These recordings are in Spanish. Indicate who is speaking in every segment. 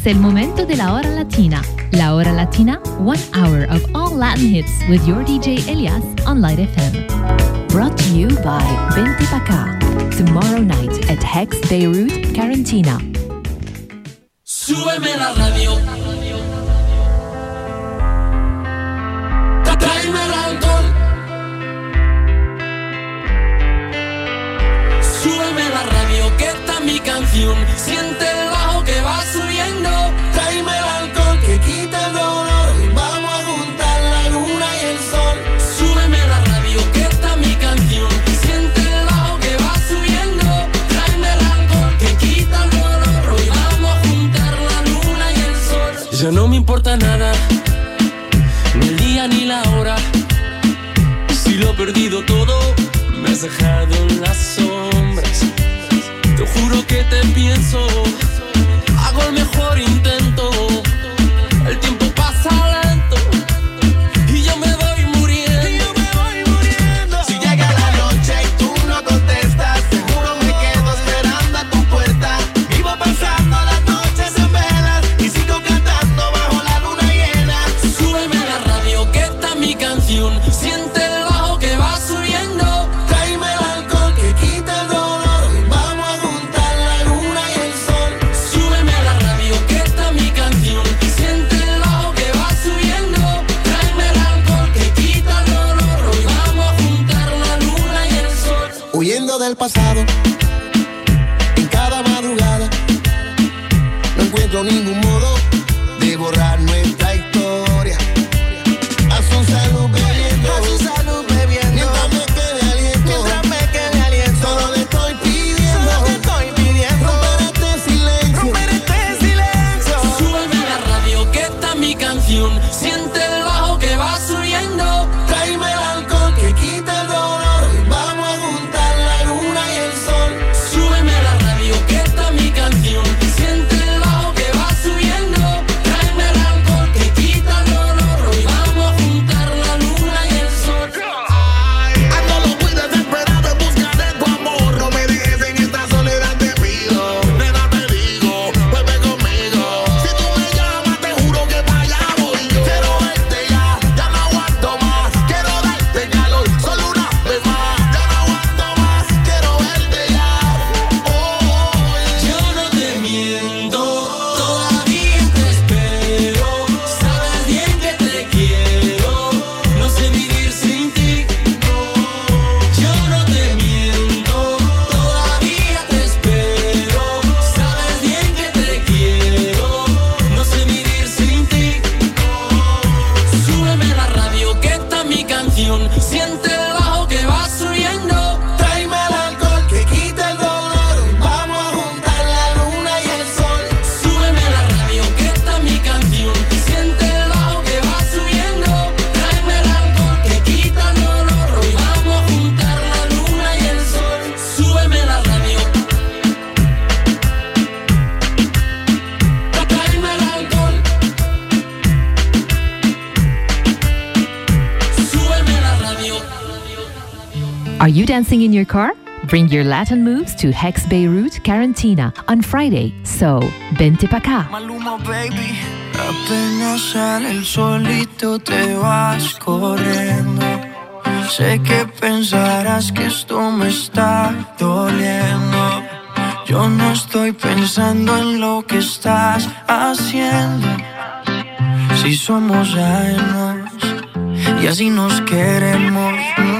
Speaker 1: Es el momento de la hora latina. La hora latina, one hour of all Latin hits with your DJ Elias on Light FM. Brought to you by Binti Baka. Tomorrow night at Hex Beirut, Carantina.
Speaker 2: Súbeme la radio. dejado en las sombras. Te juro que te pienso.
Speaker 1: dancing in your car? Bring your Latin moves to Hex Beirut Carantina on Friday. So, vente pa' acá.
Speaker 3: Maluma, baby. Apenas sale el solito te vas corriendo. Sé que pensarás que esto me está doliendo. Yo no estoy pensando en lo que estás haciendo. Si somos años y así nos queremos.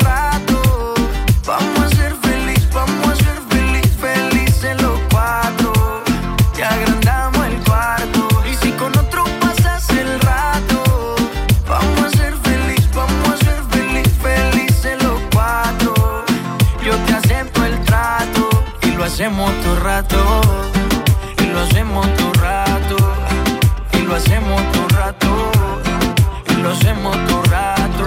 Speaker 3: rato, y lo hacemos todo rato, y lo hacemos todo rato, y lo hacemos todo rato.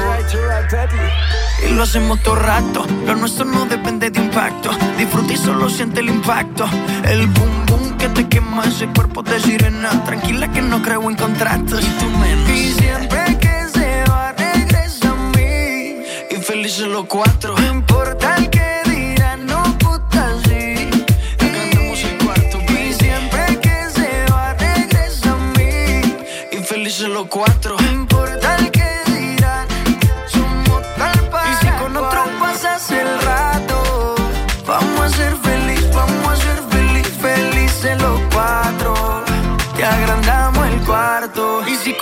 Speaker 3: Y lo hacemos todo rato, lo nuestro no depende de impacto. Disfruta y solo siente el impacto. El boom boom que te quema ese cuerpo de sirena. Tranquila que no creo en contratos. Y tú menos. Y siempre que se va, regresa a mí. Y felices los cuatro.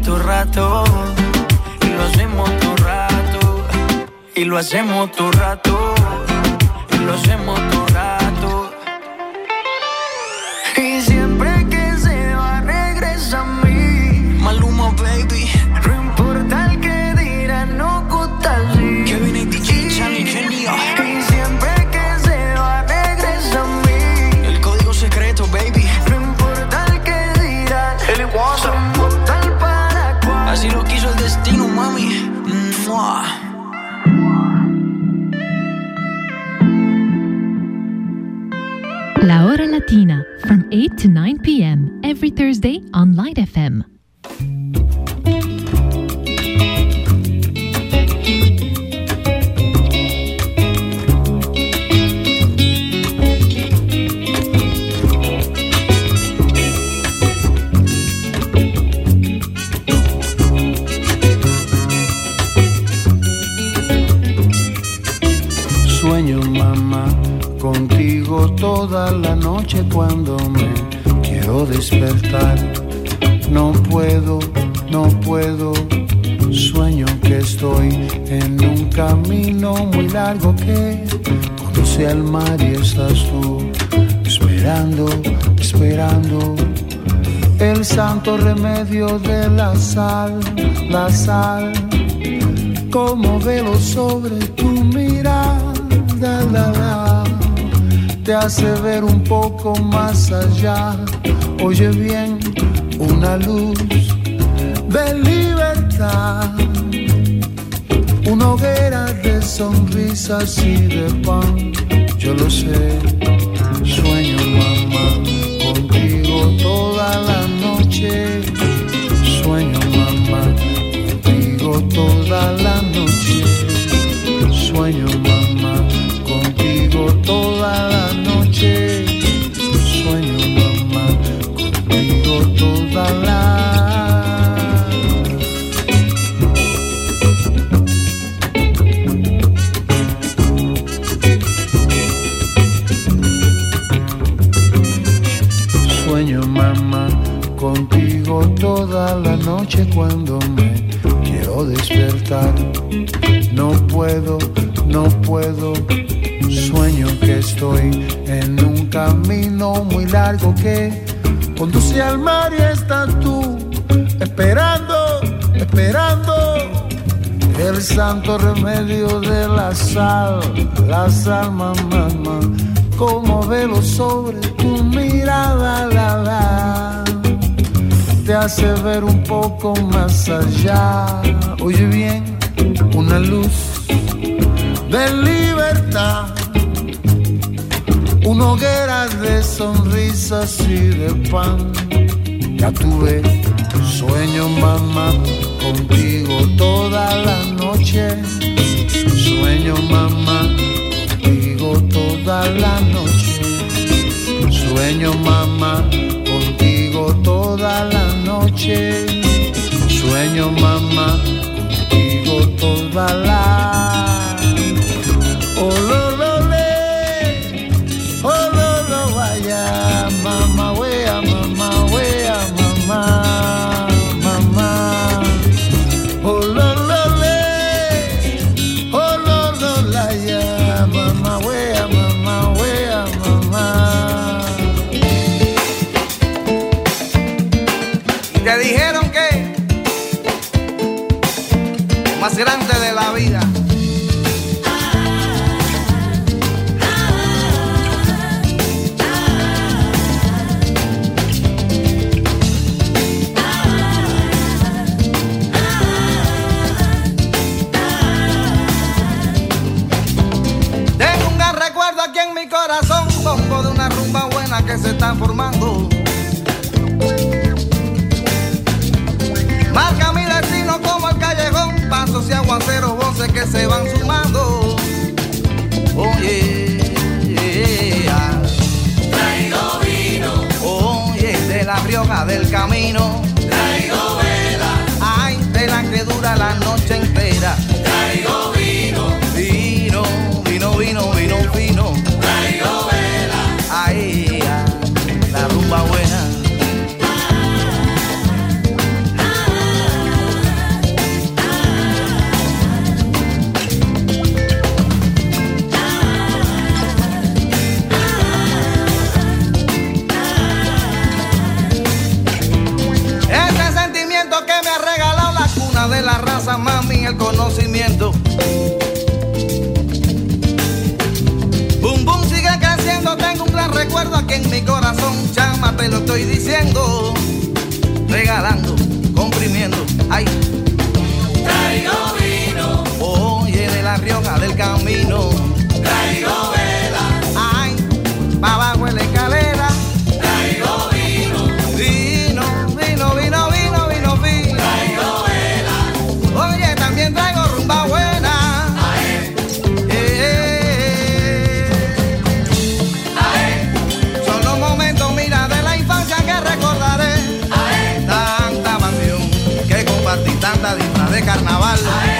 Speaker 3: hacemos todo rato. Y lo hacemos todo rato. Y lo hacemos todo rato. Y lo hacemos
Speaker 1: to 9 p.m. every Thursday
Speaker 4: más allá. Oye bien, una luz de libertad, una hoguera de sonrisas y de pan. Yo lo sé, sueño mamá contigo toda la noche. Sueño mamá contigo toda la noche. Sueño mamá toda la noche cuando me quiero despertar. No puedo, no puedo. Sueño que estoy en un camino muy largo que conduce al mar y estás tú esperando, esperando. El santo remedio de la sal, la sal, mamá, mamá, como velo sobre tu mirada, la, la te hace ver un poco más allá. Oye bien, una luz de libertad, una hoguera de sonrisas y de pan. Ya tuve sueño, mamá, contigo toda la noche. Sueño, mamá, contigo toda la noche. Sueño, mamá
Speaker 5: conocimiento. Bum bum sigue creciendo, tengo un gran recuerdo aquí en mi corazón. Chama, te lo estoy diciendo, regalando, comprimiendo. Ay, traigo vino, oye de la rioja del camino, traigo.
Speaker 6: life.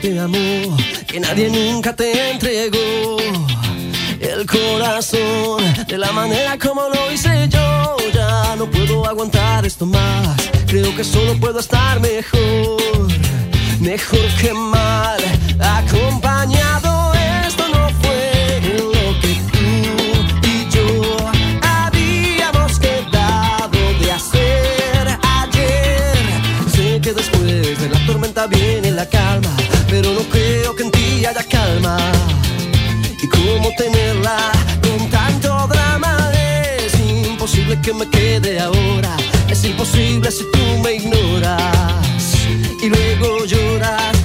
Speaker 7: que
Speaker 8: nadie nunca te entregó. El corazón, de la manera como lo hice yo, ya no puedo aguantar esto más. Creo que solo puedo estar mejor, mejor que mal. Acompañado tenerla con tanto drama. Es imposible que me quede ahora. Es imposible si tú me ignoras y luego lloras.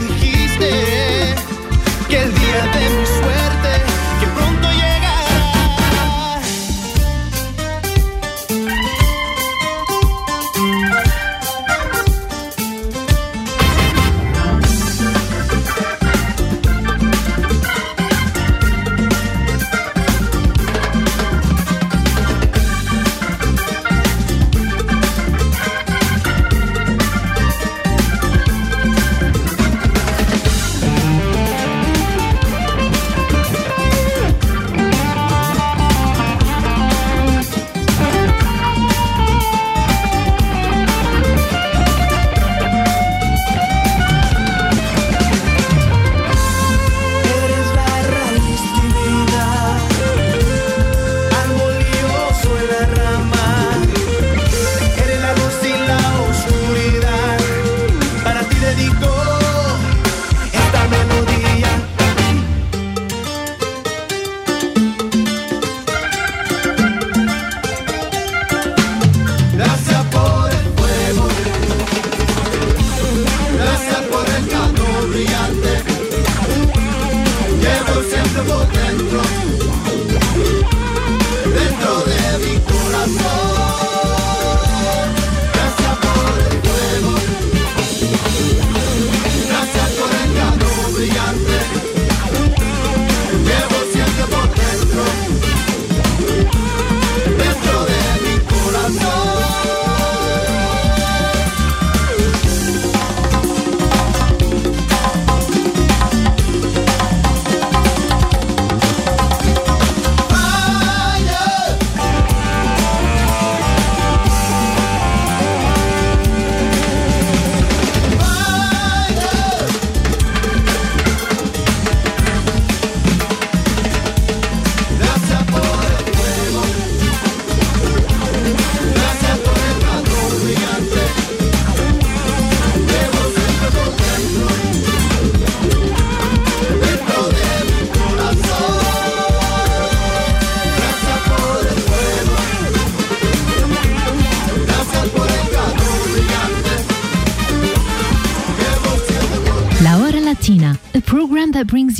Speaker 5: dijiste
Speaker 9: que el día de mi
Speaker 10: sueño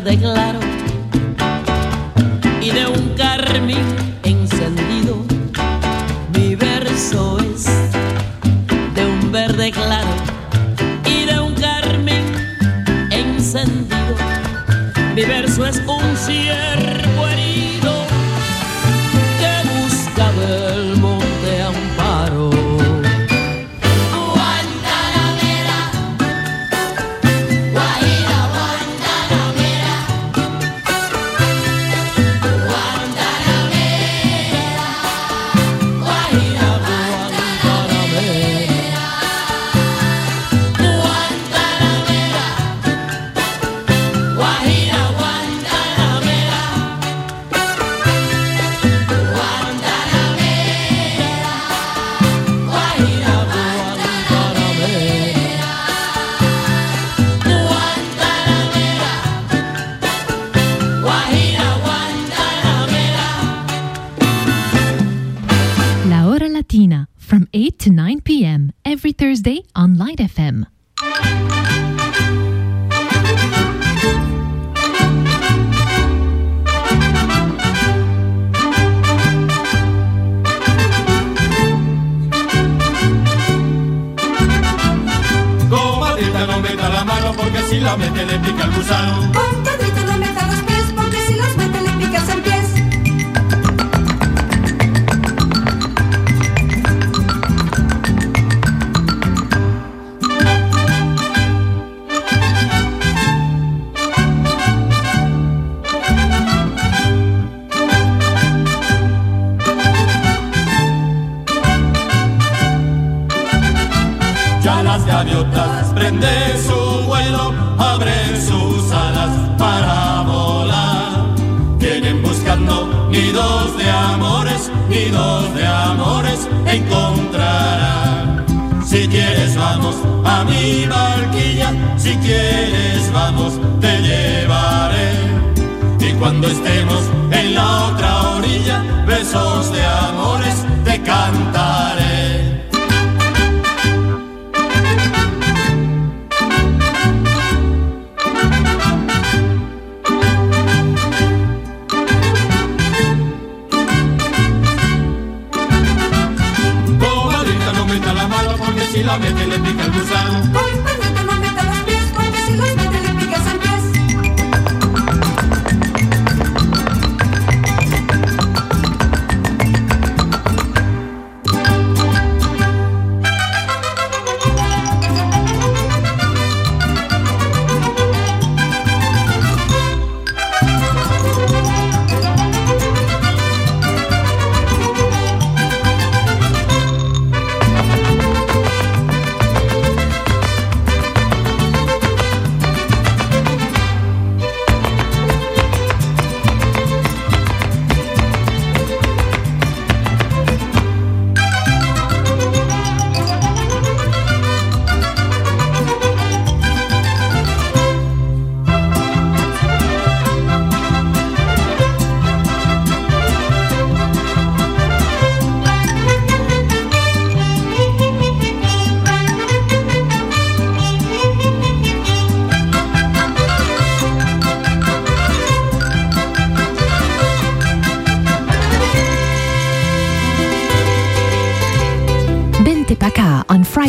Speaker 11: De un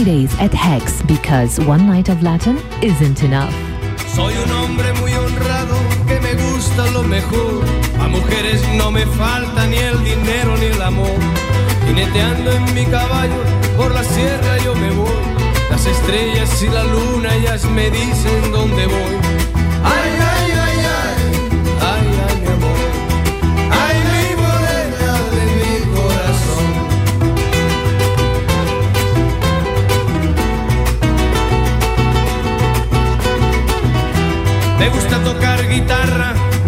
Speaker 1: Fridays at Hex because one night of Latin isn't enough.
Speaker 12: Soy un hombre muy honrado que me gusta lo mejor. A mujeres no me falta ni el dinero ni el amor. Jineteando en mi caballo por la sierra yo me voy. Las estrellas y la luna ellas me dicen dónde voy.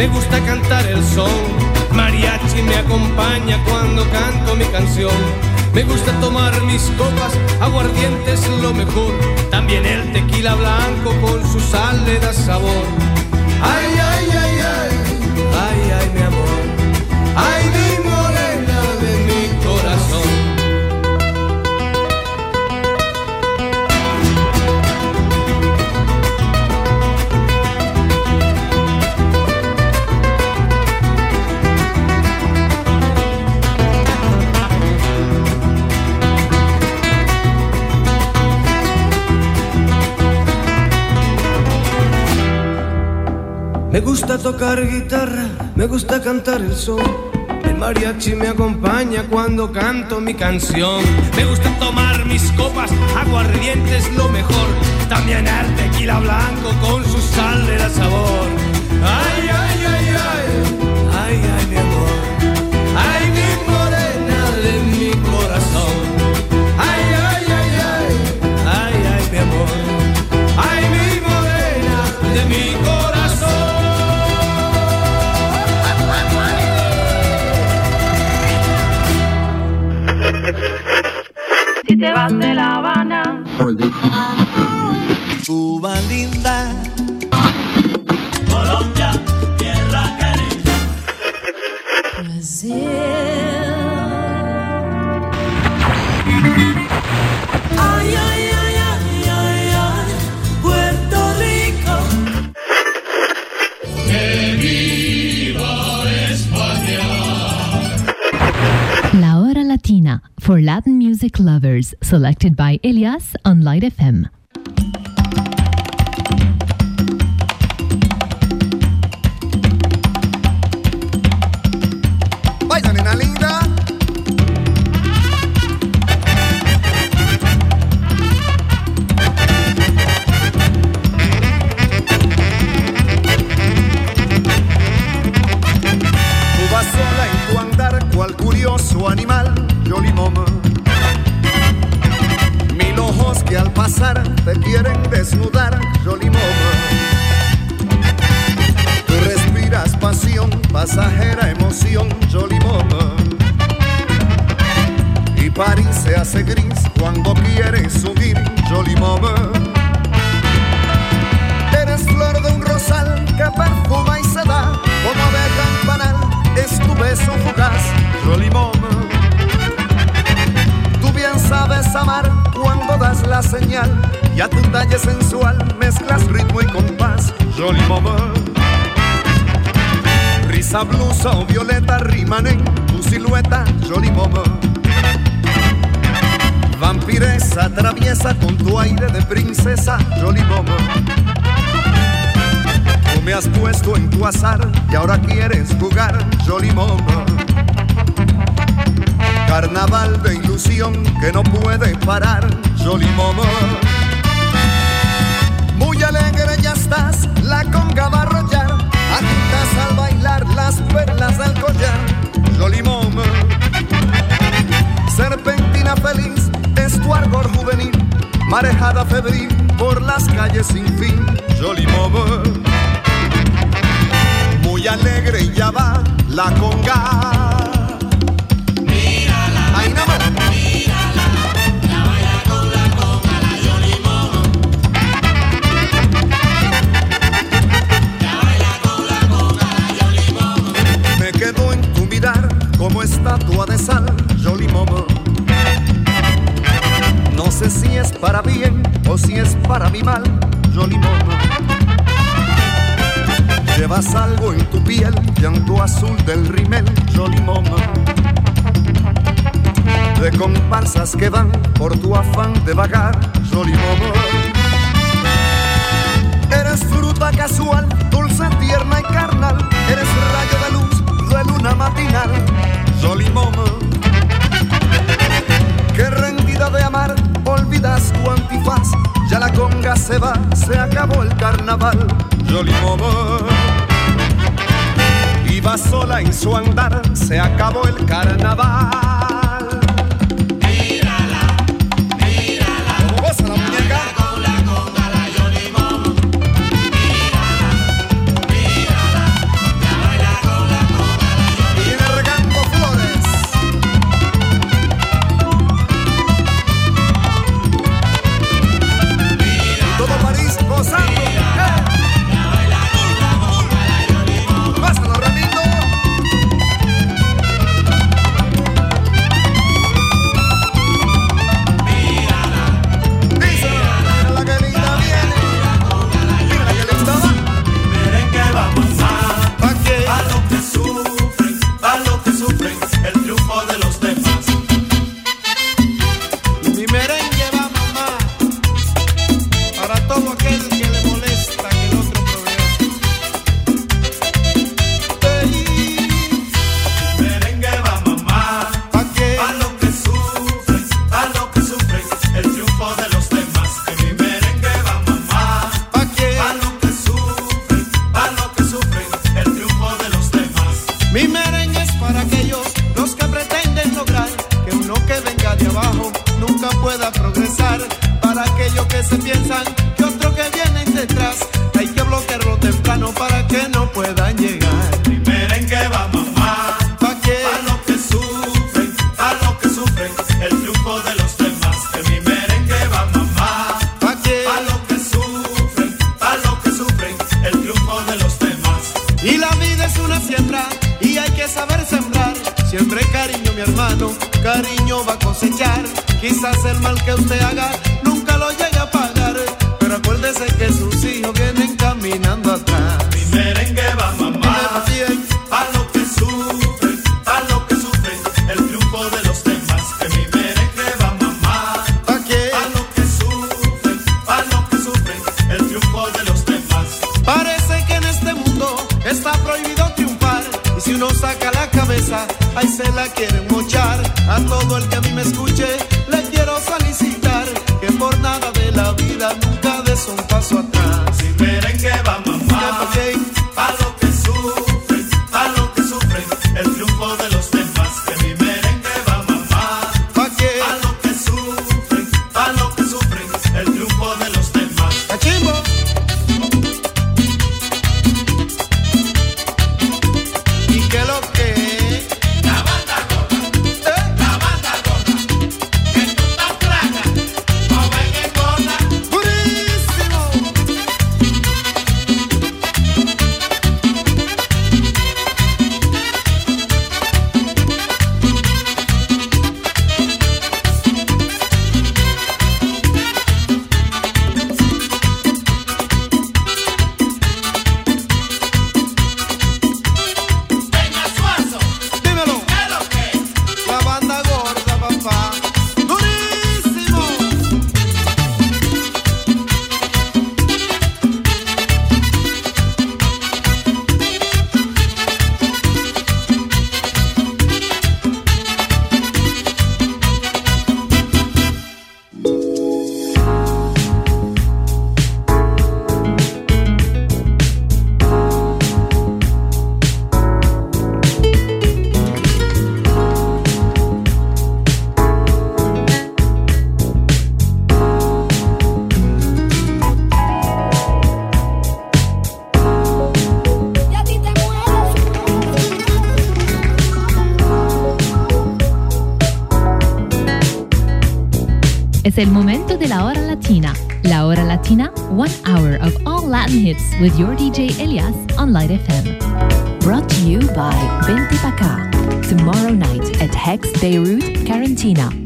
Speaker 12: Me gusta cantar el son. Mariachi me acompaña cuando canto mi canción. Me gusta tomar mis copas, aguardiente es lo mejor. También el tequila blanco con su sal le da sabor. Gusta tocar guitarra, me gusta cantar el sol. El mariachi me acompaña cuando canto mi canción. Me gusta tomar mis copas, aguardiente es lo mejor. También el tequila blanco con su sal le da sabor. Ay, ay, ay, ay,
Speaker 10: Cuba linda.
Speaker 6: Colombia, tierra querida.
Speaker 2: Ay, ay, ay, ay, ay, ay, Puerto Rico.
Speaker 6: Que viva España.
Speaker 1: La Hora Latina for Latin music lovers, selected by Elias on Light FM.
Speaker 4: Es
Speaker 13: el
Speaker 14: momento de la hora latina. La hora latina, one hour of all Latin hits with your DJ Elias on Light FM. Brought to you by Binti Baka. Tomorrow night at Hex Beirut, Carantina.